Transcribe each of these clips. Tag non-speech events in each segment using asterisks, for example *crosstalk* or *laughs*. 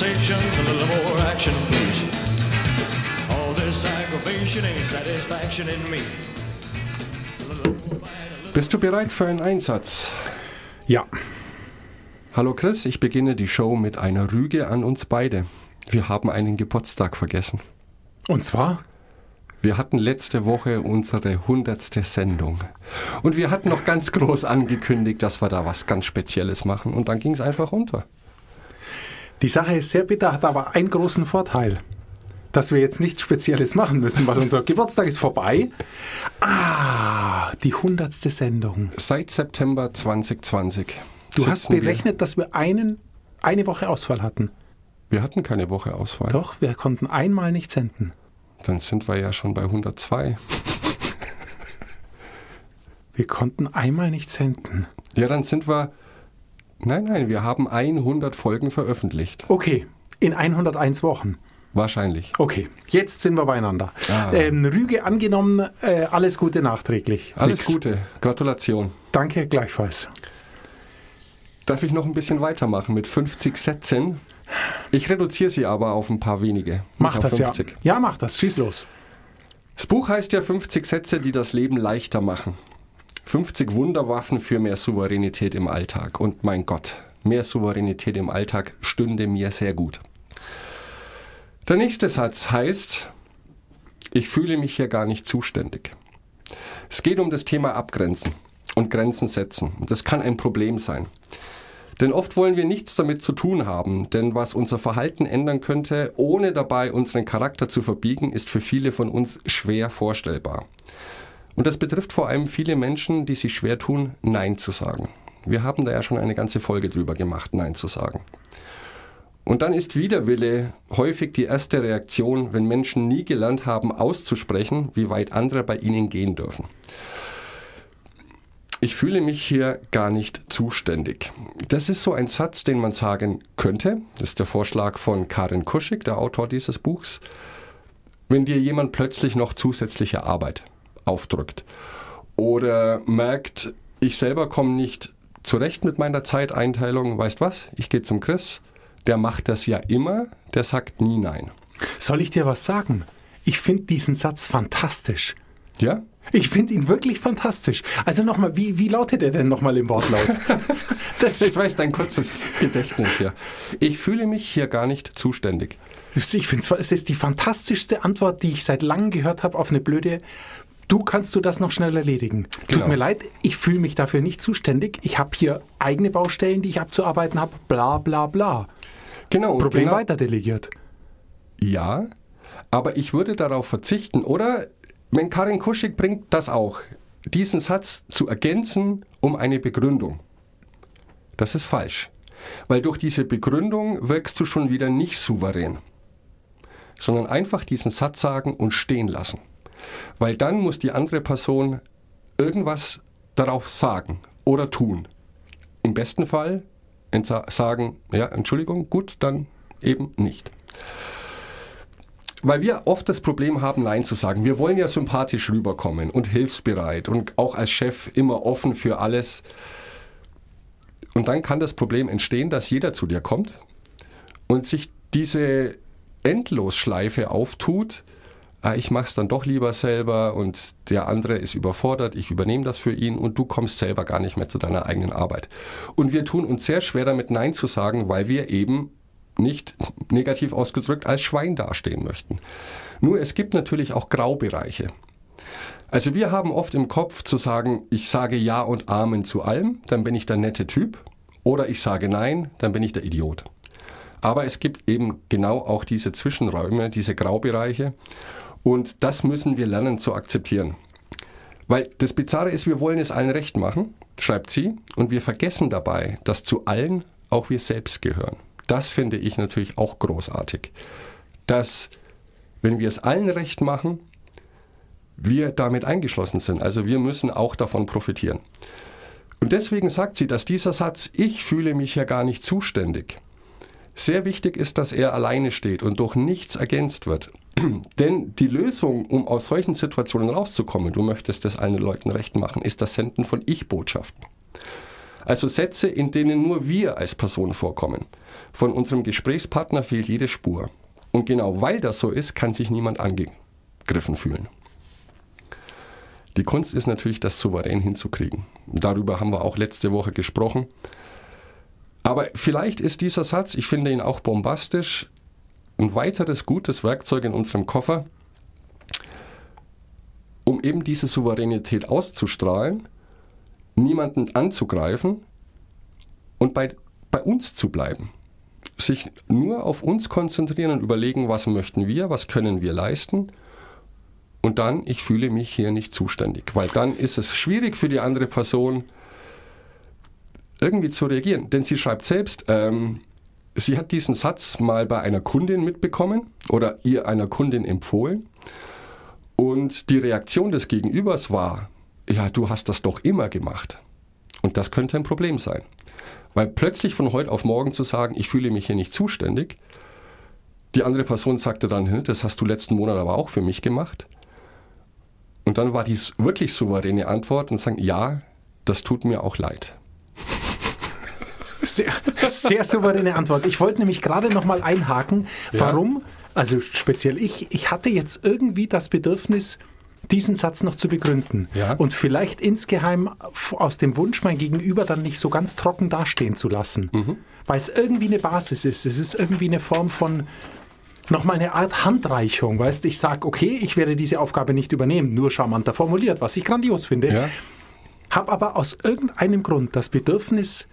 conversation, a little more action, please. All this aggravation ain't satisfaction in me. Bist du bereit für einen Einsatz? Ja. Hallo Chris, ich beginne die Show mit einer Rüge an uns beide. Wir haben einen Geburtstag vergessen. Und zwar? Wir hatten letzte Woche unsere hundertste Sendung. Und wir hatten noch ganz groß angekündigt, dass wir da was ganz Spezielles machen. Und dann ging es einfach runter. Die Sache ist sehr bitter, hat aber einen großen Vorteil. Dass wir jetzt nichts Spezielles machen müssen, weil unser Geburtstag ist vorbei. Ah, die hundertste Sendung. Seit September 2020. Du hast sitzen wir- berechnet, dass wir einen, eine Woche Ausfall hatten. Wir hatten keine Woche Ausfall. Doch, wir konnten einmal nicht senden. Dann sind wir ja schon bei 102. Wir konnten einmal nicht senden. Ja, dann sind wir. Nein, nein, wir haben 100 Folgen veröffentlicht. Okay, in 101 Wochen. Wahrscheinlich. Okay, jetzt sind wir beieinander. Ah. Ähm, Rüge angenommen, äh, alles Gute nachträglich. Alles Nix. Gute. Gratulation. Danke, gleichfalls. Darf ich noch ein bisschen weitermachen mit 50 Sätzen? Ich reduziere sie aber auf ein paar wenige. Mach das ja. 50. Ja, mach das. Schieß los. Das Buch heißt ja 50 Sätze, die das Leben leichter machen. 50 Wunderwaffen für mehr Souveränität im Alltag. Und mein Gott, mehr Souveränität im Alltag stünde mir sehr gut. Der nächste Satz heißt, ich fühle mich hier gar nicht zuständig. Es geht um das Thema Abgrenzen und Grenzen setzen. Das kann ein Problem sein. Denn oft wollen wir nichts damit zu tun haben, denn was unser Verhalten ändern könnte, ohne dabei unseren Charakter zu verbiegen, ist für viele von uns schwer vorstellbar. Und das betrifft vor allem viele Menschen, die sich schwer tun, Nein zu sagen. Wir haben da ja schon eine ganze Folge drüber gemacht, Nein zu sagen. Und dann ist Widerwille häufig die erste Reaktion, wenn Menschen nie gelernt haben, auszusprechen, wie weit andere bei ihnen gehen dürfen. Ich fühle mich hier gar nicht zuständig. Das ist so ein Satz, den man sagen könnte. Das ist der Vorschlag von Karin Kuschig, der Autor dieses Buchs. Wenn dir jemand plötzlich noch zusätzliche Arbeit aufdrückt oder merkt, ich selber komme nicht zurecht mit meiner Zeiteinteilung, weißt was? Ich gehe zum Chris, der macht das ja immer, der sagt nie nein. Soll ich dir was sagen? Ich finde diesen Satz fantastisch. Ja? Ich finde ihn wirklich fantastisch. Also nochmal, wie, wie lautet er denn nochmal im Wortlaut? *laughs* Das, Ich weiß dein kurzes Gedächtnis hier. Ich fühle mich hier gar nicht zuständig. ich finde es ist die fantastischste Antwort, die ich seit langem gehört habe auf eine blöde. Du kannst du das noch schnell erledigen. Genau. Tut mir leid, ich fühle mich dafür nicht zuständig. Ich habe hier eigene Baustellen, die ich abzuarbeiten habe. Bla bla bla. Genau. Problem genau, weiter delegiert. Ja, aber ich würde darauf verzichten. Oder wenn Karin Kuschig bringt das auch, diesen Satz zu ergänzen um eine Begründung. Das ist falsch. Weil durch diese Begründung wirkst du schon wieder nicht souverän. Sondern einfach diesen Satz sagen und stehen lassen. Weil dann muss die andere Person irgendwas darauf sagen oder tun. Im besten Fall sagen, ja, Entschuldigung, gut, dann eben nicht. Weil wir oft das Problem haben, Nein zu sagen. Wir wollen ja sympathisch rüberkommen und hilfsbereit und auch als Chef immer offen für alles. Und dann kann das Problem entstehen, dass jeder zu dir kommt und sich diese Endlosschleife auftut. Ah, ich mache es dann doch lieber selber und der andere ist überfordert, ich übernehme das für ihn und du kommst selber gar nicht mehr zu deiner eigenen Arbeit. Und wir tun uns sehr schwer damit Nein zu sagen, weil wir eben nicht negativ ausgedrückt als Schwein dastehen möchten. Nur es gibt natürlich auch Graubereiche. Also wir haben oft im Kopf zu sagen, ich sage Ja und Amen zu allem, dann bin ich der nette Typ. Oder ich sage Nein, dann bin ich der Idiot. Aber es gibt eben genau auch diese Zwischenräume, diese Graubereiche. Und das müssen wir lernen zu akzeptieren. Weil das Bizarre ist, wir wollen es allen recht machen, schreibt sie, und wir vergessen dabei, dass zu allen auch wir selbst gehören. Das finde ich natürlich auch großartig. Dass, wenn wir es allen recht machen, wir damit eingeschlossen sind. Also wir müssen auch davon profitieren. Und deswegen sagt sie, dass dieser Satz, ich fühle mich ja gar nicht zuständig, sehr wichtig ist, dass er alleine steht und durch nichts ergänzt wird. *clears throat* Denn die Lösung, um aus solchen Situationen rauszukommen, du möchtest es allen Leuten recht machen, ist das Senden von Ich-Botschaften. Also Sätze, in denen nur wir als Person vorkommen. Von unserem Gesprächspartner fehlt jede Spur. Und genau weil das so ist, kann sich niemand angegriffen fühlen. Die Kunst ist natürlich, das souverän hinzukriegen. Darüber haben wir auch letzte Woche gesprochen. Aber vielleicht ist dieser Satz, ich finde ihn auch bombastisch, ein weiteres gutes Werkzeug in unserem Koffer, um eben diese Souveränität auszustrahlen, niemanden anzugreifen und bei, bei uns zu bleiben. Sich nur auf uns konzentrieren und überlegen, was möchten wir, was können wir leisten. Und dann, ich fühle mich hier nicht zuständig, weil dann ist es schwierig für die andere Person irgendwie zu reagieren. Denn sie schreibt selbst, ähm, sie hat diesen Satz mal bei einer Kundin mitbekommen oder ihr einer Kundin empfohlen. Und die Reaktion des Gegenübers war, ja, du hast das doch immer gemacht. Und das könnte ein Problem sein. Weil plötzlich von heute auf morgen zu sagen, ich fühle mich hier nicht zuständig, die andere Person sagte dann, das hast du letzten Monat aber auch für mich gemacht. Und dann war dies wirklich souveräne Antwort und sagen, ja, das tut mir auch leid. Sehr, sehr souveräne Antwort. Ich wollte nämlich gerade noch mal einhaken, warum, also speziell ich, ich hatte jetzt irgendwie das Bedürfnis, diesen Satz noch zu begründen. Ja. Und vielleicht insgeheim aus dem Wunsch, mein Gegenüber dann nicht so ganz trocken dastehen zu lassen. Mhm. Weil es irgendwie eine Basis ist. Es ist irgendwie eine Form von nochmal eine Art Handreichung. Weißt ich sage, okay, ich werde diese Aufgabe nicht übernehmen, nur charmanter formuliert, was ich grandios finde. Ja? Habe aber aus irgendeinem Grund das Bedürfnis,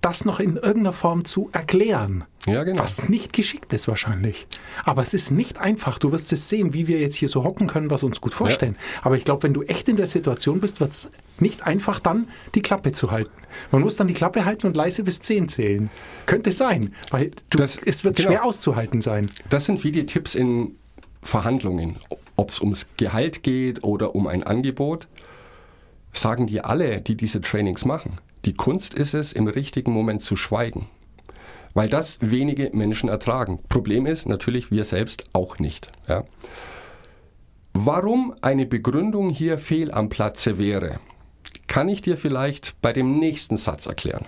das noch in irgendeiner Form zu erklären. Ja, genau. Was nicht geschickt ist wahrscheinlich. Aber es ist nicht einfach. Du wirst es sehen, wie wir jetzt hier so hocken können, was uns gut vorstellen. Aber ich glaube, wenn du echt in der Situation bist, wird es nicht einfach, dann die Klappe zu halten. Man muss dann die Klappe halten und leise bis 10 zählen. Könnte sein, weil du, Das- es wird genau. schwer auszuhalten sein. Das sind wie die Tipps in Verhandlungen. Ob es ums Gehalt geht oder um ein Angebot, sagen dir alle, die diese Trainings machen. Die Kunst ist es, im richtigen Moment zu schweigen. Weil das wenige Menschen ertragen. Problem ist natürlich wir selbst auch nicht. Ja. Warum eine Begründung hier fehl am Platze wäre, kann ich dir vielleicht bei dem nächsten Satz erklären,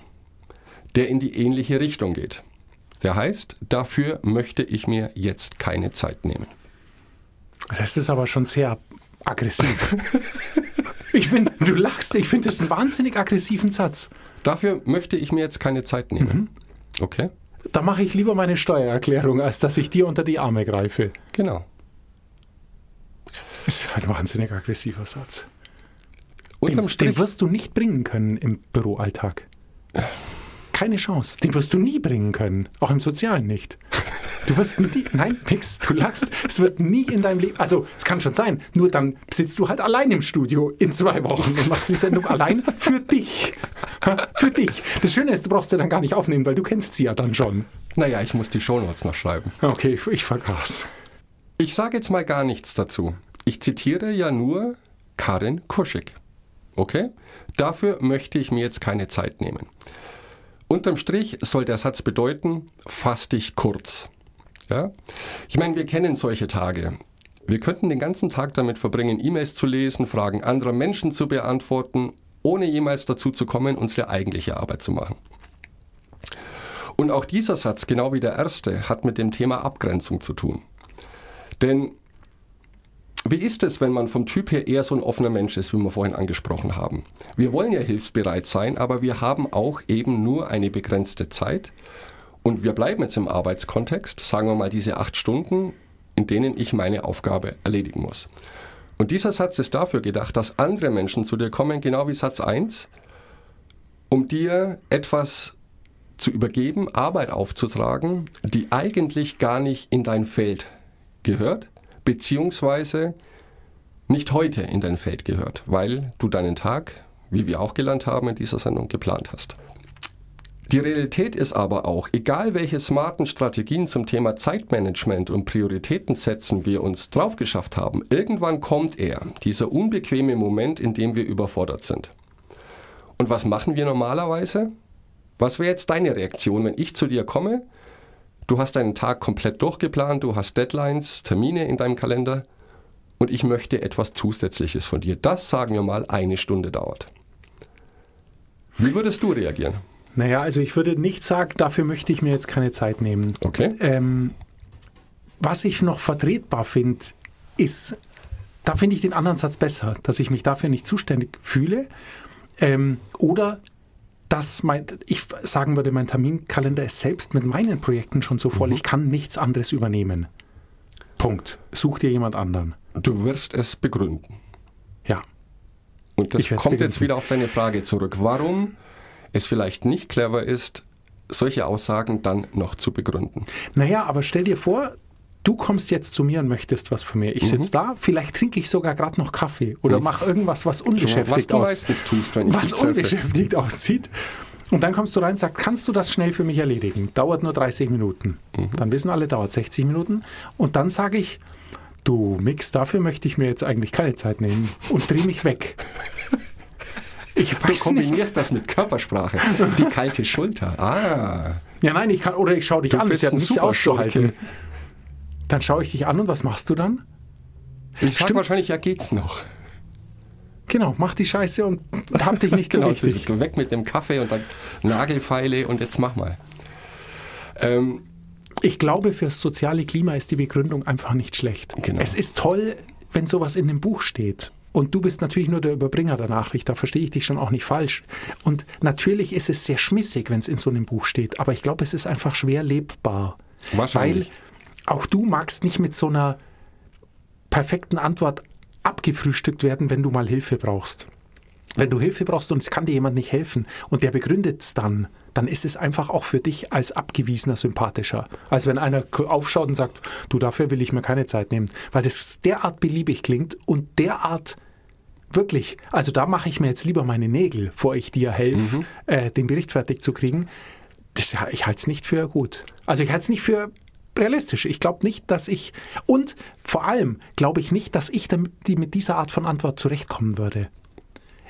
der in die ähnliche Richtung geht. Der heißt, dafür möchte ich mir jetzt keine Zeit nehmen. Das ist aber schon sehr aggressiv. *laughs* ich finde, du lachst, ich finde das einen wahnsinnig aggressiven Satz. Dafür möchte ich mir jetzt keine Zeit nehmen. Okay? Da mache ich lieber meine Steuererklärung, als dass ich dir unter die Arme greife. Genau. Das ist ein wahnsinnig aggressiver Satz. Den, den wirst du nicht bringen können im Büroalltag. Keine Chance. Den wirst du nie bringen können. Auch im Sozialen nicht. Du wirst nie, nein, nix, du lachst. Es wird nie in deinem Leben, also es kann schon sein, nur dann sitzt du halt allein im Studio in zwei Wochen und machst die Sendung allein für dich. Für dich. Das Schöne ist, du brauchst sie dann gar nicht aufnehmen, weil du kennst sie ja dann schon. naja, ich muss die Shownotes noch schreiben. Okay, ich, ich vergaß. Ich sage jetzt mal gar nichts dazu. Ich zitiere ja nur Karin Kuschig. Okay? Dafür möchte ich mir jetzt keine Zeit nehmen. Unterm Strich soll der Satz bedeuten, fass dich kurz. Ja? Ich meine, wir kennen solche Tage. Wir könnten den ganzen Tag damit verbringen, E-Mails zu lesen, Fragen anderer Menschen zu beantworten, ohne jemals dazu zu kommen, unsere eigentliche Arbeit zu machen. Und auch dieser Satz, genau wie der erste, hat mit dem Thema Abgrenzung zu tun. Denn wie ist es, wenn man vom Typ her eher so ein offener Mensch ist, wie wir vorhin angesprochen haben? Wir wollen ja hilfsbereit sein, aber wir haben auch eben nur eine begrenzte Zeit. Und wir bleiben jetzt im Arbeitskontext, sagen wir mal diese acht Stunden, in denen ich meine Aufgabe erledigen muss. Und dieser Satz ist dafür gedacht, dass andere Menschen zu dir kommen, genau wie Satz 1, um dir etwas zu übergeben, Arbeit aufzutragen, die eigentlich gar nicht in dein Feld gehört, beziehungsweise nicht heute in dein Feld gehört, weil du deinen Tag, wie wir auch gelernt haben in dieser Sendung, geplant hast. Die Realität ist aber auch, egal welche smarten Strategien zum Thema Zeitmanagement und Prioritäten setzen wir uns drauf geschafft haben, irgendwann kommt er, dieser unbequeme Moment, in dem wir überfordert sind. Und was machen wir normalerweise? Was wäre jetzt deine Reaktion, wenn ich zu dir komme? Du hast deinen Tag komplett durchgeplant, du hast Deadlines, Termine in deinem Kalender und ich möchte etwas Zusätzliches von dir. Das, sagen wir mal, eine Stunde dauert. Wie würdest du reagieren? Naja, also ich würde nicht sagen, dafür möchte ich mir jetzt keine Zeit nehmen. Okay. Ähm, was ich noch vertretbar finde, ist, da finde ich den anderen Satz besser, dass ich mich dafür nicht zuständig fühle. Ähm, oder dass mein, ich sagen würde, mein Terminkalender ist selbst mit meinen Projekten schon so voll, Mhm. ich kann nichts anderes übernehmen. Punkt. Such dir jemand anderen. Du wirst es begründen. Ja. Und das kommt jetzt begründen. wieder auf deine Frage zurück. Warum es vielleicht nicht clever ist, solche Aussagen dann noch zu begründen. Naja, aber stell dir vor, du kommst jetzt zu mir und möchtest was von mir. Ich sitze da, vielleicht trinke ich sogar gerade noch Kaffee oder Mhm. mache irgendwas, was unbeschäftigt du aus, meistens tust, wenn ich was unbeschäftigt aussieht. Und dann kommst du rein und sagst, kannst du das schnell für mich erledigen? Dauert nur 30 Minuten. Mhm. Dann wissen alle, dauert 60 Minuten. Und dann sage ich, du Mix, dafür möchte ich mir jetzt eigentlich keine Zeit nehmen und dreh mich weg. Ich Du weiß nicht. kombinierst das mit Körpersprache. Die kalte Schulter. Ah. Ja, nein, ich kann, oder ich schaue dich Du an, bist ist ja nicht Superschurke. auszuhalten. Dann schaue ich dich an und was machst du dann? Ich sag Stimmt. wahrscheinlich, ja geht's noch. Genau, mach die Scheiße und hab dich nicht so Genau, richtig. das- weg mit dem Kaffee und dann Nagelfeile und jetzt mach mal. Ähm, Ich glaube, fürs soziale Klima ist die Begründung einfach nicht schlecht. Genau. Es ist toll, wenn sowas in dem Buch steht. Und du bist natürlich nur der Überbringer der Nachricht, da verstehe ich dich schon auch nicht falsch. Und natürlich ist es sehr schmissig, wenn es in so einem Buch steht, aber ich glaube, es ist einfach schwer lebbar. Wahrscheinlich. Weil auch du magst nicht mit so einer perfekten Antwort abgefrühstückt werden, wenn du mal Hilfe brauchst. Wenn du Hilfe brauchst und es kann dir jemand nicht helfen und der begründet es dann, dann ist es einfach auch für dich als Abgewiesener sympathischer. Als wenn einer aufschaut und sagt, du, dafür will ich mir keine Zeit nehmen. Weil das derart beliebig klingt und derart wirklich, also da mache ich mir jetzt lieber meine Nägel, vor ich dir helfe, äh, den Bericht fertig zu kriegen. Das, ich halte es nicht für gut. Also ich halte es nicht für realistisch. Ich glaube nicht, dass ich, und vor allem glaube ich nicht, dass ich damit, die mit dieser Art von Antwort zurechtkommen würde.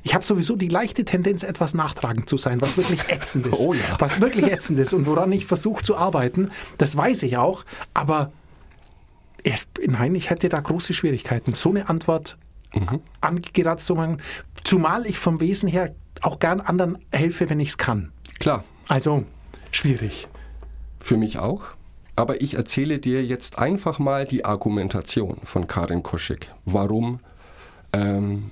Ich habe sowieso die leichte Tendenz, etwas nachtragend zu sein, was wirklich ätzend *laughs* ist. Oh ja. Was wirklich ätzend ist und woran ich versuche zu arbeiten, das weiß ich auch, aber nein, ich hätte da große Schwierigkeiten, so eine Antwort angeratzt zu machen, zumal ich vom Wesen her auch gern anderen helfe, wenn ich es kann. klar, Also, schwierig. für mich auch. Aber ich erzähle dir jetzt einfach mal die Argumentation von Karin Koschek, warum ähm,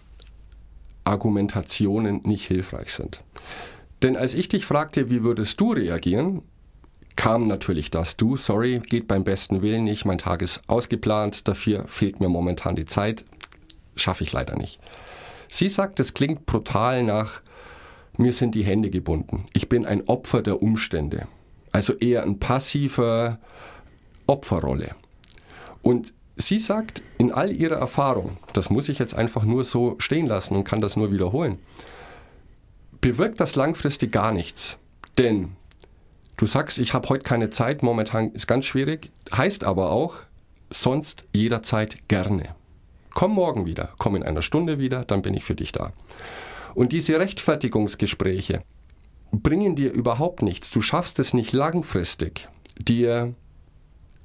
Argumentationen nicht hilfreich sind. Denn als ich dich fragte, wie würdest du reagieren, kam natürlich das. Du, sorry, geht beim besten Willen nicht, mein Tag ist ausgeplant, dafür fehlt mir momentan die Zeit, schaffe ich leider nicht. Sie sagt, es klingt brutal nach, mir sind die Hände gebunden. Ich bin ein Opfer der Umstände. Also eher ein passiver Opferrolle. Und sie sagt, in all ihrer Erfahrung, das muss ich jetzt einfach nur so stehen lassen und kann das nur wiederholen, bewirkt das langfristig gar nichts. Denn du sagst, ich habe heute keine Zeit, momentan ist ganz schwierig, heißt aber auch, sonst jederzeit gerne. Komm morgen wieder, komm in einer Stunde wieder, dann bin ich für dich da. Und diese Rechtfertigungsgespräche bringen dir überhaupt nichts. Du schaffst es nicht langfristig, dir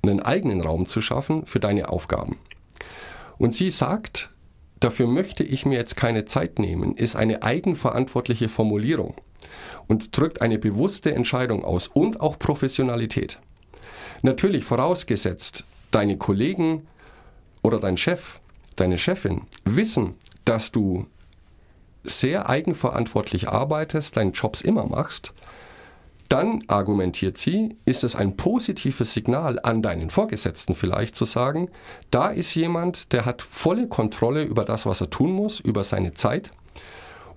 einen eigenen Raum zu schaffen für deine Aufgaben. Und sie sagt, dafür möchte ich mir jetzt keine Zeit nehmen, ist eine eigenverantwortliche Formulierung und drückt eine bewusste Entscheidung aus und auch Professionalität. Natürlich vorausgesetzt, deine Kollegen oder dein Chef, deine Chefin wissen, dass du sehr eigenverantwortlich arbeitest, deinen Jobs immer machst, dann argumentiert sie, ist es ein positives Signal an deinen Vorgesetzten vielleicht zu sagen, da ist jemand, der hat volle Kontrolle über das, was er tun muss, über seine Zeit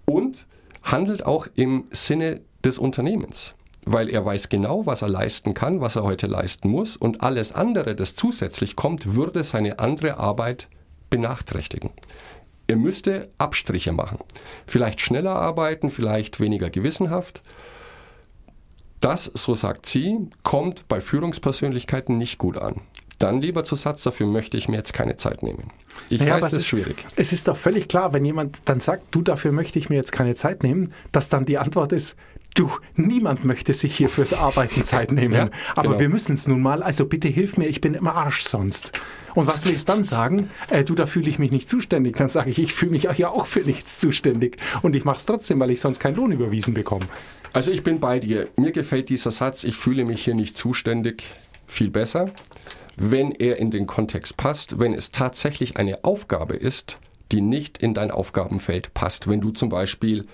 und handelt auch im Sinne des Unternehmens, weil er weiß genau, was er leisten kann, was er heute leisten muss und alles andere, das zusätzlich kommt, würde seine andere Arbeit benachträchtigen. Er müsste Abstriche machen. Vielleicht schneller arbeiten, vielleicht weniger gewissenhaft. Das, so sagt sie, kommt bei Führungspersönlichkeiten nicht gut an. Dann lieber zu Satz, dafür möchte ich mir jetzt keine Zeit nehmen. Ich Naja, weiß, das es ist schwierig. Es ist doch völlig klar, wenn jemand dann sagt, du, dafür möchte ich mir jetzt keine Zeit nehmen, dass dann die Antwort ist, du, niemand möchte sich hier fürs Arbeiten Zeit nehmen. Ja, aber genau. wir müssen es nun mal, also bitte hilf mir, ich bin im Arsch sonst. Und was willst du dann sagen? Äh, du, da fühle ich mich nicht zuständig. Dann sage ich, ich fühle mich ja auch für nichts zuständig. Und ich mache es trotzdem, weil ich sonst keinen Lohn überwiesen bekomme. Also ich bin bei dir. Mir gefällt dieser Satz, ich fühle mich hier nicht zuständig, viel besser, wenn er in den Kontext passt, wenn es tatsächlich eine Aufgabe ist, die nicht in dein Aufgabenfeld passt. Wenn du zum Beispiel,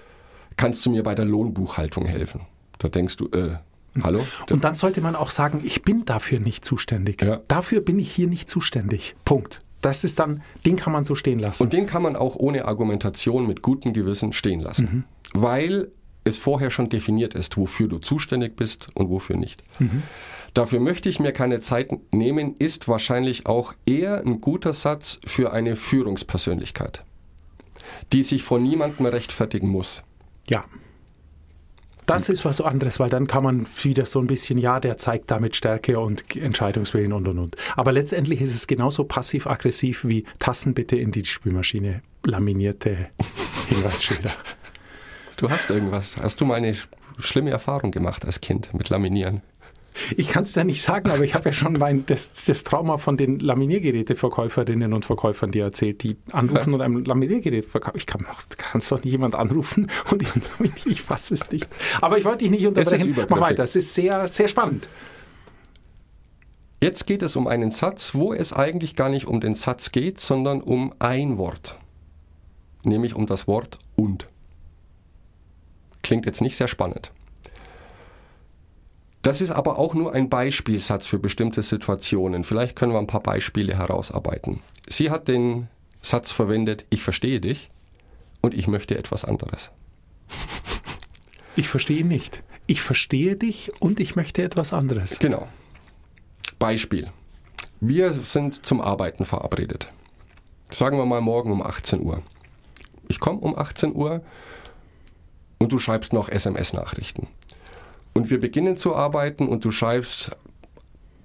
kannst du mir bei der Lohnbuchhaltung helfen? Da denkst du, äh, hallo? Und dann sollte man auch sagen, ich bin dafür nicht zuständig. Ja. Dafür bin ich hier nicht zuständig. Punkt. Das ist dann, den kann man so stehen lassen. Und den kann man auch ohne Argumentation mit gutem Gewissen stehen lassen. Weil es vorher schon definiert ist, wofür du zuständig bist und wofür nicht. Dafür möchte ich mir keine Zeit nehmen, ist wahrscheinlich auch eher ein guter Satz für eine Führungspersönlichkeit, die sich vor niemandem rechtfertigen muss. Ja. Das ist was anderes, weil dann kann man wieder so ein bisschen, ja, der zeigt damit Stärke und Entscheidungswillen und und und. Aber letztendlich ist es genauso passiv-aggressiv wie Tassen bitte in die Spülmaschine. Laminierte *laughs* Hinweisschilder. Du hast irgendwas. Hast du mal eine sch- schlimme Erfahrung gemacht als Kind mit Laminieren? Ich kann es dir nicht sagen, aber ich habe ja schon mein, das, das Trauma von den Laminiergeräteverkäuferinnen und Verkäufern dir erzählt, die anrufen und ein Laminiergerät verkaufen. Ich kann es doch nicht jemand anrufen *laughs* und ich, ich fasse es nicht. Aber ich wollte dich nicht unterbrechen. Mach weiter, es ist sehr, sehr spannend. Jetzt geht es um einen Satz, wo es eigentlich gar nicht um den Satz geht, sondern um ein Wort. Nämlich um das Wort und. Klingt jetzt nicht sehr spannend. Das ist aber auch nur ein Beispielsatz für bestimmte Situationen. Vielleicht können wir ein paar Beispiele herausarbeiten. Sie hat den Satz verwendet, ich verstehe dich und ich möchte etwas anderes. *laughs* Ich verstehe ihn nicht. Ich verstehe dich und ich möchte etwas anderes. Genau. Beispiel. Wir sind zum Arbeiten verabredet. Sagen wir mal morgen um 18 Uhr. Ich komme um 18 Uhr und du schreibst noch SMS-Nachrichten. Und wir beginnen zu arbeiten und du schreibst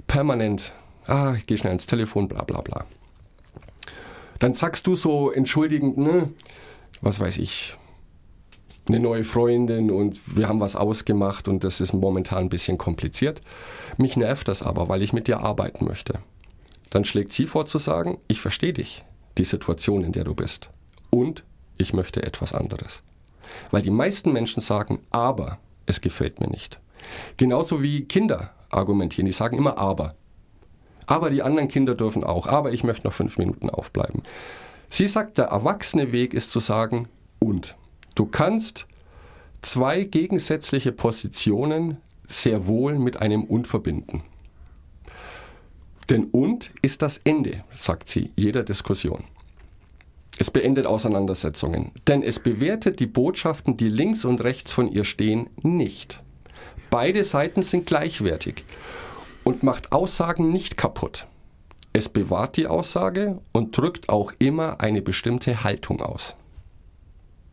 permanent, ah, ich gehe schnell ins Telefon, bla bla bla. Dann sagst du so entschuldigend, ne, was weiß ich, eine neue Freundin und wir haben was ausgemacht und das ist momentan ein bisschen kompliziert. Mich nervt das aber, weil ich mit dir arbeiten möchte. Dann schlägt sie vor zu sagen, ich verstehe dich, die Situation, in der du bist. Und ich möchte etwas anderes. Weil die meisten Menschen sagen, aber es gefällt mir nicht. Genauso wie Kinder argumentieren, die sagen immer aber. Aber die anderen Kinder dürfen auch, aber ich möchte noch fünf Minuten aufbleiben. Sie sagt, der erwachsene Weg ist zu sagen und. Du kannst zwei gegensätzliche Positionen sehr wohl mit einem und verbinden. Denn und ist das Ende, sagt sie, jeder Diskussion. Es beendet Auseinandersetzungen, denn es bewertet die Botschaften, die links und rechts von ihr stehen, nicht. Beide Seiten sind gleichwertig und macht Aussagen nicht kaputt. Es bewahrt die Aussage und drückt auch immer eine bestimmte Haltung aus.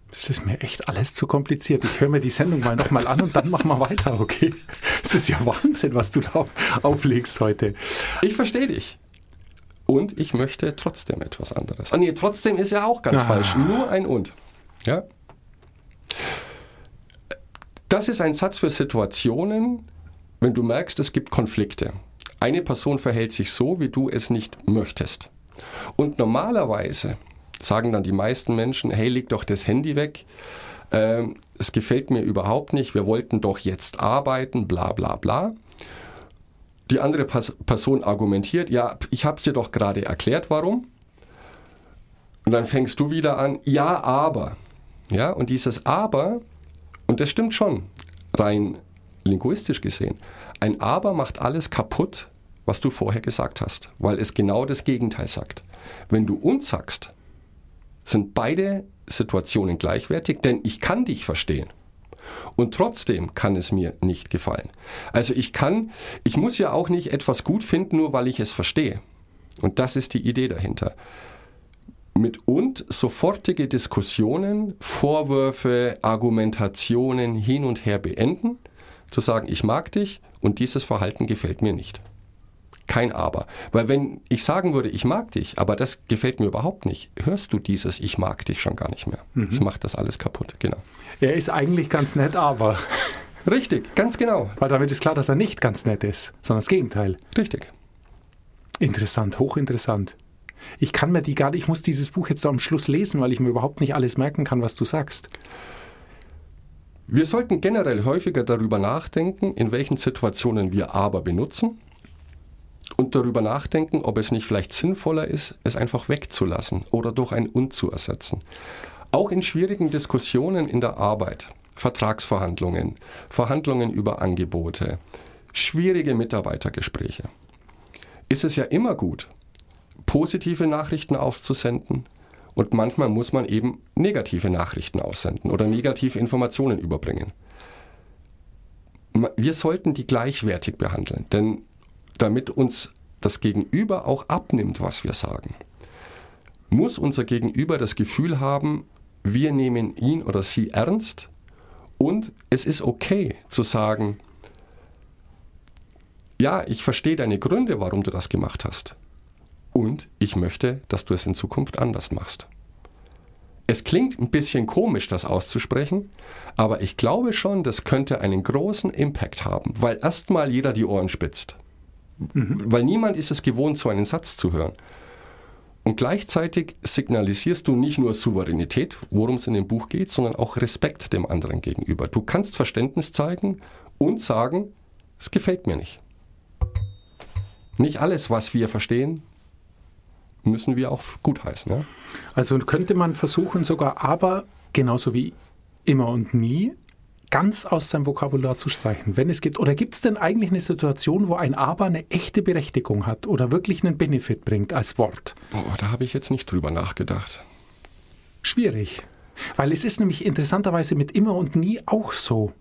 Das ist mir echt alles zu kompliziert. Ich höre mir die Sendung mal nochmal an und dann machen wir weiter, okay? Das ist ja Wahnsinn, was du da auflegst heute. Ich verstehe dich. Und ich möchte trotzdem etwas anderes. Ah nee, trotzdem ist ja auch ganz Ah. falsch. Nur ein und. Ja? Das ist ein Satz für Situationen, wenn du merkst, es gibt Konflikte. Eine Person verhält sich so, wie du es nicht möchtest. Und normalerweise sagen dann die meisten Menschen, hey, leg doch das Handy weg. Ähm, es gefällt mir überhaupt nicht. Wir wollten doch jetzt arbeiten, bla bla bla. Die andere Person argumentiert, ja, ich habe es dir doch gerade erklärt, warum. Und dann fängst du wieder an, ja, aber. Ja, und dieses aber, und das stimmt schon, rein linguistisch gesehen, ein aber macht alles kaputt, was du vorher gesagt hast, weil es genau das Gegenteil sagt. Wenn du und sagst, sind beide Situationen gleichwertig, denn ich kann dich verstehen. Und trotzdem kann es mir nicht gefallen. Also ich kann, ich muss ja auch nicht etwas gut finden, nur weil ich es verstehe. Und das ist die Idee dahinter. Mit und sofortige Diskussionen, Vorwürfe, Argumentationen hin und her beenden, zu sagen, ich mag dich und dieses Verhalten gefällt mir nicht. Kein Aber. Weil wenn ich sagen würde, ich mag dich, aber das gefällt mir überhaupt nicht, hörst du dieses Ich mag dich schon gar nicht mehr. Das macht das alles kaputt, genau. Er ist eigentlich ganz nett, aber. *laughs* Richtig, ganz genau. Weil damit ist klar, dass er nicht ganz nett ist, sondern das Gegenteil. Richtig. Interessant, hochinteressant. Ich kann mir die gar nicht, ich muss dieses Buch jetzt am Schluss lesen, weil ich mir überhaupt nicht alles merken kann, was du sagst. Wir sollten generell häufiger darüber nachdenken, in welchen Situationen wir aber benutzen und darüber nachdenken, ob es nicht vielleicht sinnvoller ist, es einfach wegzulassen oder durch ein Und zu ersetzen. Auch in schwierigen Diskussionen in der Arbeit, Vertragsverhandlungen, Verhandlungen über Angebote, schwierige Mitarbeitergespräche, ist es ja immer gut, positive Nachrichten auszusenden und manchmal muss man eben negative Nachrichten aussenden oder negative Informationen überbringen. Wir sollten die gleichwertig behandeln, denn damit uns das Gegenüber auch abnimmt, was wir sagen, muss unser Gegenüber das Gefühl haben, wir nehmen ihn oder sie ernst und es ist okay zu sagen, ja, ich verstehe deine Gründe, warum du das gemacht hast. Und ich möchte, dass du es in Zukunft anders machst. Es klingt ein bisschen komisch, das auszusprechen, aber ich glaube schon, das könnte einen großen Impact haben, weil erstmal jeder die Ohren spitzt. Mhm. Weil niemand ist es gewohnt, so einen Satz zu hören. Und gleichzeitig signalisierst du nicht nur Souveränität, worum es in dem Buch geht, sondern auch Respekt dem anderen gegenüber. Du kannst Verständnis zeigen und sagen, es gefällt mir nicht. Nicht alles, was wir verstehen, müssen wir auch gutheißen. Ja? Also könnte man versuchen, sogar aber genauso wie immer und nie ganz aus seinem Vokabular zu streichen, wenn es gibt. Oder gibt es denn eigentlich eine Situation, wo ein Aber eine echte Berechtigung hat oder wirklich einen Benefit bringt als Wort? Oh, da habe ich jetzt nicht drüber nachgedacht. Schwierig. Weil es ist nämlich interessanterweise mit immer und nie auch so.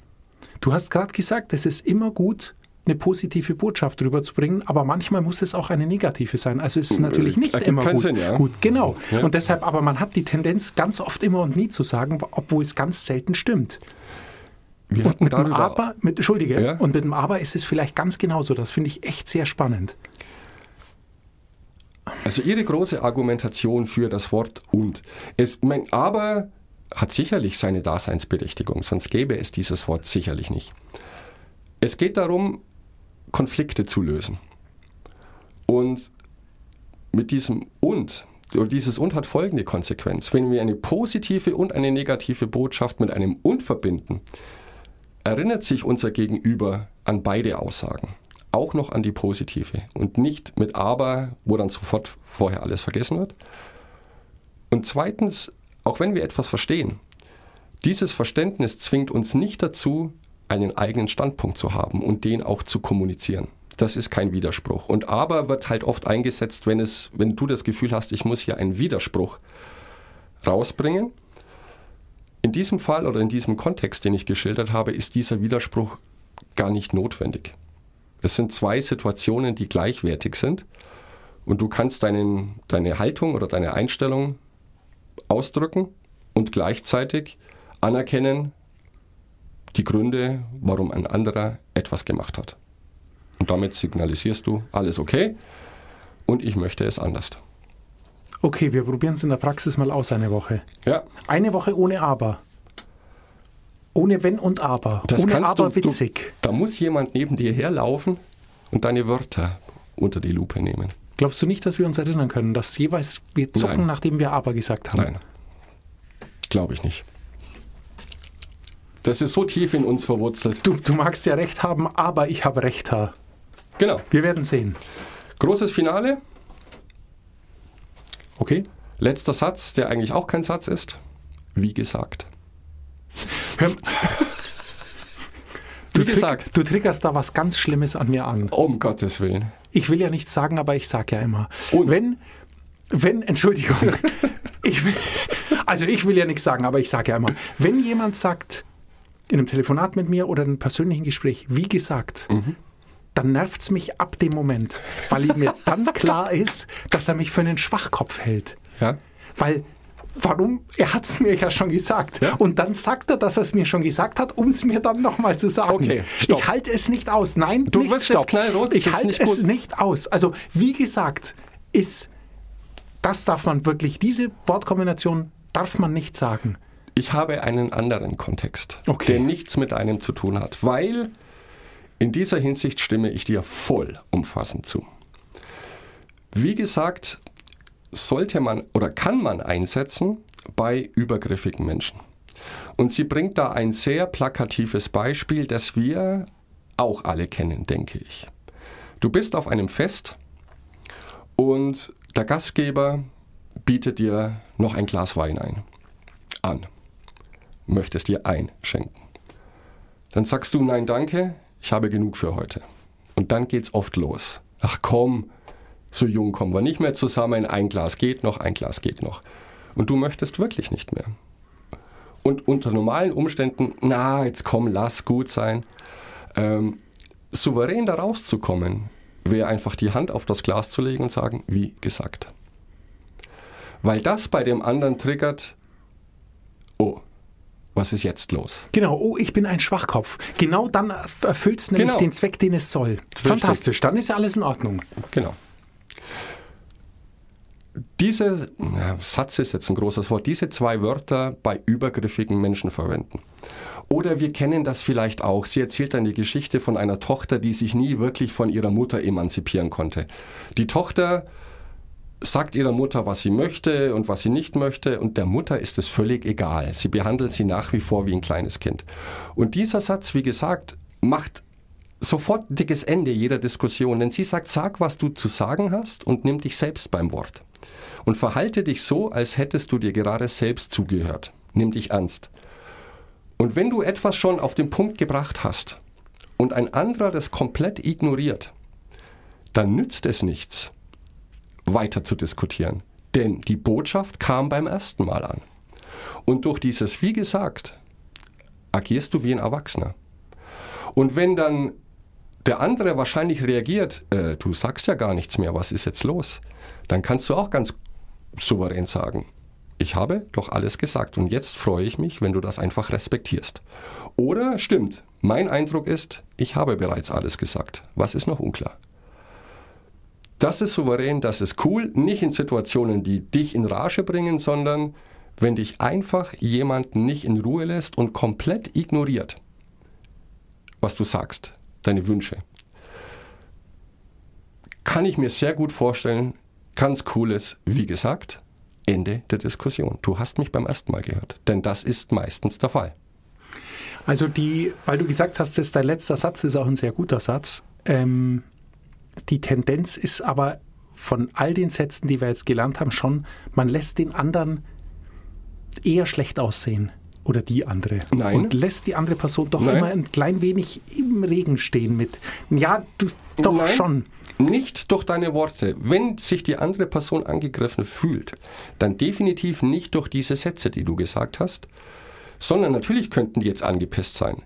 Du hast gerade gesagt, es ist immer gut, eine positive Botschaft rüberzubringen, aber manchmal muss es auch eine negative sein. Also es ist natürlich nicht immer gut. Sinn, ja. gut. Genau. Ja. Und deshalb, aber man hat die Tendenz, ganz oft immer und nie zu sagen, obwohl es ganz selten stimmt. Wir und mit dem Aber, mit, Entschuldige, ja? und mit dem Aber ist es vielleicht ganz genauso. Das finde ich echt sehr spannend. Also Ihre große Argumentation für das Wort und. Es, mein Aber hat sicherlich seine Daseinsberechtigung, sonst gäbe es dieses Wort sicherlich nicht. Es geht darum, Konflikte zu lösen. Und mit diesem und, oder dieses und hat folgende Konsequenz. Wenn wir eine positive und eine negative Botschaft mit einem und verbinden, erinnert sich unser Gegenüber an beide Aussagen. Auch noch an die positive und nicht mit aber, wo dann sofort vorher alles vergessen wird. Und zweitens, auch wenn wir etwas verstehen, dieses Verständnis zwingt uns nicht dazu, einen eigenen Standpunkt zu haben und den auch zu kommunizieren. Das ist kein Widerspruch. Und aber wird halt oft eingesetzt, wenn, es, wenn du das Gefühl hast, ich muss hier einen Widerspruch rausbringen. In diesem Fall oder in diesem Kontext, den ich geschildert habe, ist dieser Widerspruch gar nicht notwendig. Es sind zwei Situationen, die gleichwertig sind und du kannst deinen, deine Haltung oder deine Einstellung ausdrücken und gleichzeitig anerkennen, die Gründe, warum ein anderer etwas gemacht hat. Und damit signalisierst du, alles okay und ich möchte es anders. Okay, wir probieren es in der Praxis mal aus eine Woche. Ja. Eine Woche ohne Aber. Ohne Wenn und Aber. Das ohne Aber du, witzig. Du, da muss jemand neben dir herlaufen und deine Wörter unter die Lupe nehmen. Glaubst du nicht, dass wir uns erinnern können, dass jeweils wir zucken, Nein. nachdem wir Aber gesagt haben? Nein. Glaube ich nicht. Das ist so tief in uns verwurzelt. Du, du magst ja recht haben, aber ich habe recht, Herr. Genau. Wir werden sehen. Großes Finale. Okay. Letzter Satz, der eigentlich auch kein Satz ist. Wie gesagt. Du, Wie gesagt. du triggerst da was ganz Schlimmes an mir an. Um Gottes Willen. Ich will ja nichts sagen, aber ich sage ja immer. Und? Wenn, wenn, Entschuldigung, *laughs* ich will, also ich will ja nichts sagen, aber ich sage ja immer, wenn jemand sagt, in einem Telefonat mit mir oder einem persönlichen Gespräch, wie gesagt, mhm. Dann nervt es mich ab dem Moment, weil mir dann *laughs* klar ist, dass er mich für einen Schwachkopf hält. Ja. Weil Warum? Er hat es mir ja schon gesagt. Ja? Und dann sagt er, dass er es mir schon gesagt hat, um es mir dann nochmal zu sagen. Okay, stopp. Ich halte es nicht aus. Nein, du nicht, wirst stopp. jetzt knallrot. Ich halte es nicht aus. Also, wie gesagt, ist, das darf man wirklich, diese Wortkombination darf man nicht sagen. Ich habe einen anderen Kontext, okay. der nichts mit einem zu tun hat, weil in dieser Hinsicht stimme ich dir voll umfassend zu. Wie gesagt, sollte man oder kann man einsetzen bei übergriffigen Menschen. Und sie bringt da ein sehr plakatives Beispiel, das wir auch alle kennen, denke ich. Du bist auf einem Fest und der Gastgeber bietet dir noch ein Glas Wein ein. An. Möchtest dir einschenken. Dann sagst du nein, danke, ich habe genug für heute. Und dann geht's oft los. Ach komm, so jung kommen wir nicht mehr zusammen, ein Glas geht noch, ein Glas geht noch. Und du möchtest wirklich nicht mehr. Und unter normalen Umständen, na, jetzt komm, lass gut sein. Ähm, souverän da rauszukommen, wäre einfach die Hand auf das Glas zu legen und sagen, wie gesagt. Weil das bei dem anderen triggert, oh, was ist jetzt los? Genau, oh, ich bin ein Schwachkopf. Genau dann erfüllt es nämlich Genau. den Zweck, den es soll. Fantastisch, dann ist ja alles in Ordnung. Genau. Diese, na, Satz ist jetzt ein großes Wort, diese zwei Wörter bei übergriffigen Menschen verwenden. Oder wir kennen das vielleicht auch. Sie erzählt eine Geschichte von einer Tochter, die sich nie wirklich von ihrer Mutter emanzipieren konnte. Die Tochter sagt ihrer Mutter, was sie möchte und was sie nicht möchte, und der Mutter ist es völlig egal. Sie behandelt sie nach wie vor wie ein kleines Kind. Und dieser Satz, wie gesagt, macht sofortiges Ende jeder Diskussion, denn sie sagt, sag, was du zu sagen hast und nimm dich selbst beim Wort. Und verhalte dich so, als hättest du dir gerade selbst zugehört. Nimm dich ernst. Und wenn du etwas schon auf den Punkt gebracht hast und ein anderer das komplett ignoriert, dann nützt es nichts, weiter zu diskutieren. Denn die Botschaft kam beim ersten Mal an. Und durch dieses, wie gesagt, agierst du wie ein Erwachsener. Und wenn dann der andere wahrscheinlich reagiert, äh, du sagst ja gar nichts mehr, was ist jetzt los? Dann kannst du auch ganz souverän sagen, ich habe doch alles gesagt und jetzt freue ich mich, wenn du das einfach respektierst. Oder stimmt, mein Eindruck ist, ich habe bereits alles gesagt. Was ist noch unklar? Das ist souverän, das ist cool, nicht in Situationen, die dich in Rage bringen, sondern wenn dich einfach jemand nicht in Ruhe lässt und komplett ignoriert, was du sagst, deine Wünsche. Kann ich mir sehr gut vorstellen, ganz cooles, wie gesagt, Ende der Diskussion. Du hast mich beim ersten Mal gehört, denn das ist meistens der Fall. Also die, weil du gesagt hast, das dein letzter Satz, ist auch ein sehr guter Satz. Ähm, die Tendenz ist aber von all den Sätzen, die wir jetzt gelernt haben, schon, man lässt den anderen eher schlecht aussehen. Oder die andere. Nein. Und lässt die andere Person doch Nein. immer ein klein wenig im Regen stehen mit. Ja, du doch Nein, schon. Nicht durch deine Worte. Wenn sich die andere Person angegriffen fühlt, dann definitiv nicht durch diese Sätze, die du gesagt hast, sondern natürlich könnten die jetzt angepisst sein.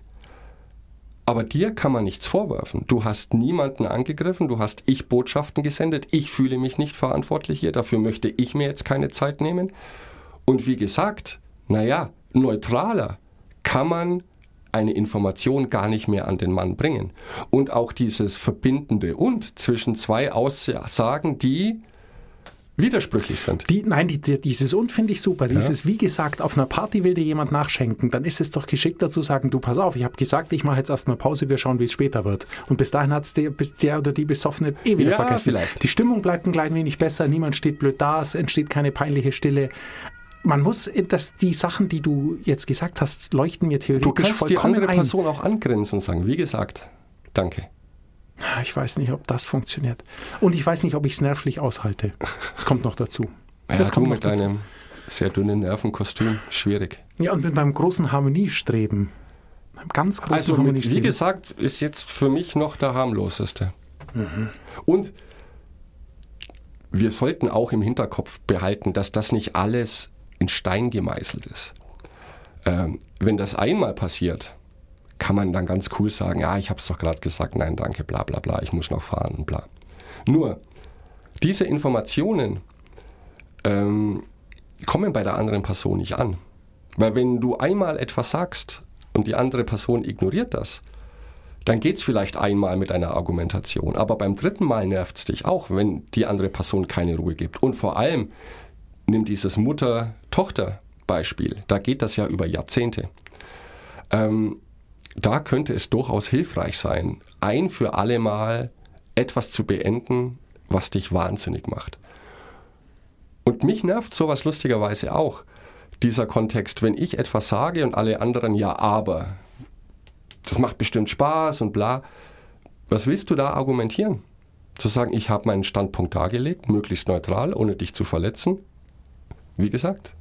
Aber dir kann man nichts vorwerfen. Du hast niemanden angegriffen, du hast ich Botschaften gesendet, ich fühle mich nicht verantwortlich hier, dafür möchte ich mir jetzt keine Zeit nehmen. Und wie gesagt, naja, neutraler kann man eine Information gar nicht mehr an den Mann bringen. Und auch dieses verbindende und zwischen zwei Aussagen, die widersprüchlich sind. Die, nein, die, die, dieses und finde ich super. Dieses, wie gesagt, auf einer Party will dir jemand nachschenken, dann ist es doch geschickter zu sagen, du pass auf, ich habe gesagt, ich mache jetzt erstmal Pause, wir schauen, wie es später wird. Und bis dahin hat es der, der oder die Besoffene eh wieder Ja, vergessen. vielleicht. Die Stimmung bleibt ein klein wenig besser, niemand steht blöd da, es entsteht keine peinliche Stille. Man muss, dass die Sachen, die du jetzt gesagt hast, leuchten mir Du theoretisch kannst die vollkommen andere ein. Person auch angrinsen und sagen, wie gesagt, danke. Ich weiß nicht, ob das funktioniert. Und ich weiß nicht, ob ich es nervlich aushalte. Das kommt noch dazu. Ja, das kommt noch mit dazu. deinem sehr dünnen Nervenkostüm, schwierig. Ja, und mit meinem großen Harmoniestreben. Meinem ganz großen Also, mit, wie Harmoniestreben. gesagt, ist jetzt für mich noch der harmloseste. Und wir sollten auch im Hinterkopf behalten, dass das nicht alles in Stein gemeißelt ist. Ähm, wenn das einmal passiert, kann man dann ganz cool sagen, ja, ich habe es doch gerade gesagt, nein, danke, bla bla bla, ich muss noch fahren bla. Nur, diese Informationen ähm, kommen bei der anderen Person nicht an. Weil wenn du einmal etwas sagst und die andere Person ignoriert das, dann geht es vielleicht einmal mit einer Argumentation. Aber beim dritten Mal nervt es dich auch, wenn die andere Person keine Ruhe gibt. Und vor allem, nimm dieses Mutter-Tochter-Beispiel. Da geht das ja über Jahrzehnte. Ähm, da könnte es durchaus hilfreich sein, ein für alle Mal etwas zu beenden, was dich wahnsinnig macht. Und mich nervt sowas lustigerweise auch, dieser Kontext, wenn ich etwas sage und alle anderen ja, aber. Das macht bestimmt Spaß und bla. Was willst du da argumentieren? Zu sagen, ich habe meinen Standpunkt dargelegt, möglichst neutral, ohne dich zu verletzen? Wie gesagt,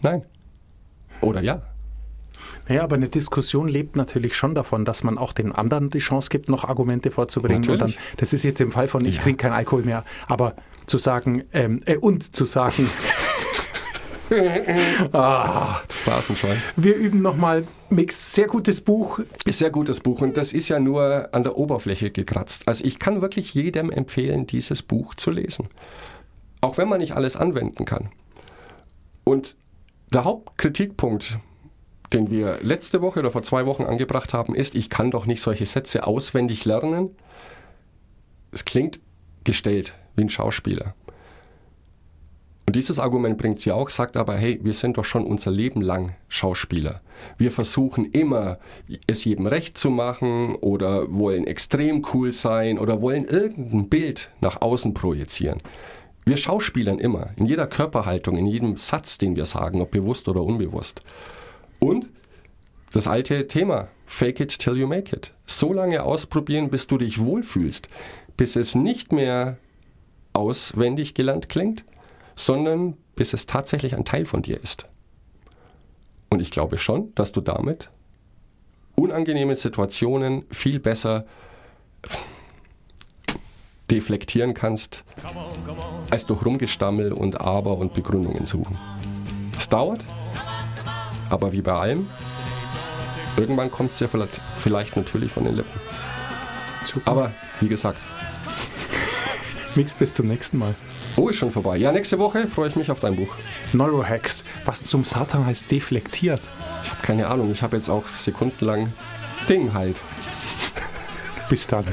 nein. Oder ja. Naja, aber eine Diskussion lebt natürlich schon davon, dass man auch den anderen die Chance gibt, noch Argumente vorzubringen. Natürlich. Und dann, das ist jetzt im Fall von ich Ja. trinke keinen Alkohol mehr, aber zu sagen, ähm, äh, und zu sagen, *laughs* ah, Phrasenschwein. wir üben nochmal, Mix, sehr gutes Buch. Sehr gutes Buch und das ist ja nur an der Oberfläche gekratzt. Also ich kann wirklich jedem empfehlen, dieses Buch zu lesen. Auch wenn man nicht alles anwenden kann. Und der Hauptkritikpunkt, den wir letzte Woche oder vor zwei Wochen angebracht haben, ist, ich kann doch nicht solche Sätze auswendig lernen. Es klingt gestellt wie ein Schauspieler. Und dieses Argument bringt sie auch, sagt aber, hey, wir sind doch schon unser Leben lang Schauspieler. Wir versuchen immer, es jedem recht zu machen oder wollen extrem cool sein oder wollen irgendein Bild nach außen projizieren. Wir schauspielern immer, in jeder Körperhaltung, in jedem Satz, den wir sagen, ob bewusst oder unbewusst. Und das alte Thema, fake it till you make it. So lange ausprobieren, bis du dich wohlfühlst, bis es nicht mehr auswendig gelernt klingt, sondern bis es tatsächlich ein Teil von dir ist. Und ich glaube schon, dass du damit unangenehme Situationen viel besser deflektieren kannst, als durch Rumgestammel und Aber und Begründungen suchen. Das dauert, aber wie bei allem, irgendwann kommt es dir vielleicht, vielleicht natürlich von den Lippen. Super. Aber wie gesagt, *laughs* Mix, bis zum nächsten Mal. oh, ist schon vorbei. Ja, nächste Woche freue ich mich auf dein Buch. Neurohacks, was zum Satan heißt deflektiert. Ich habe keine Ahnung, ich habe jetzt auch sekundenlang Ding halt. Bis dann.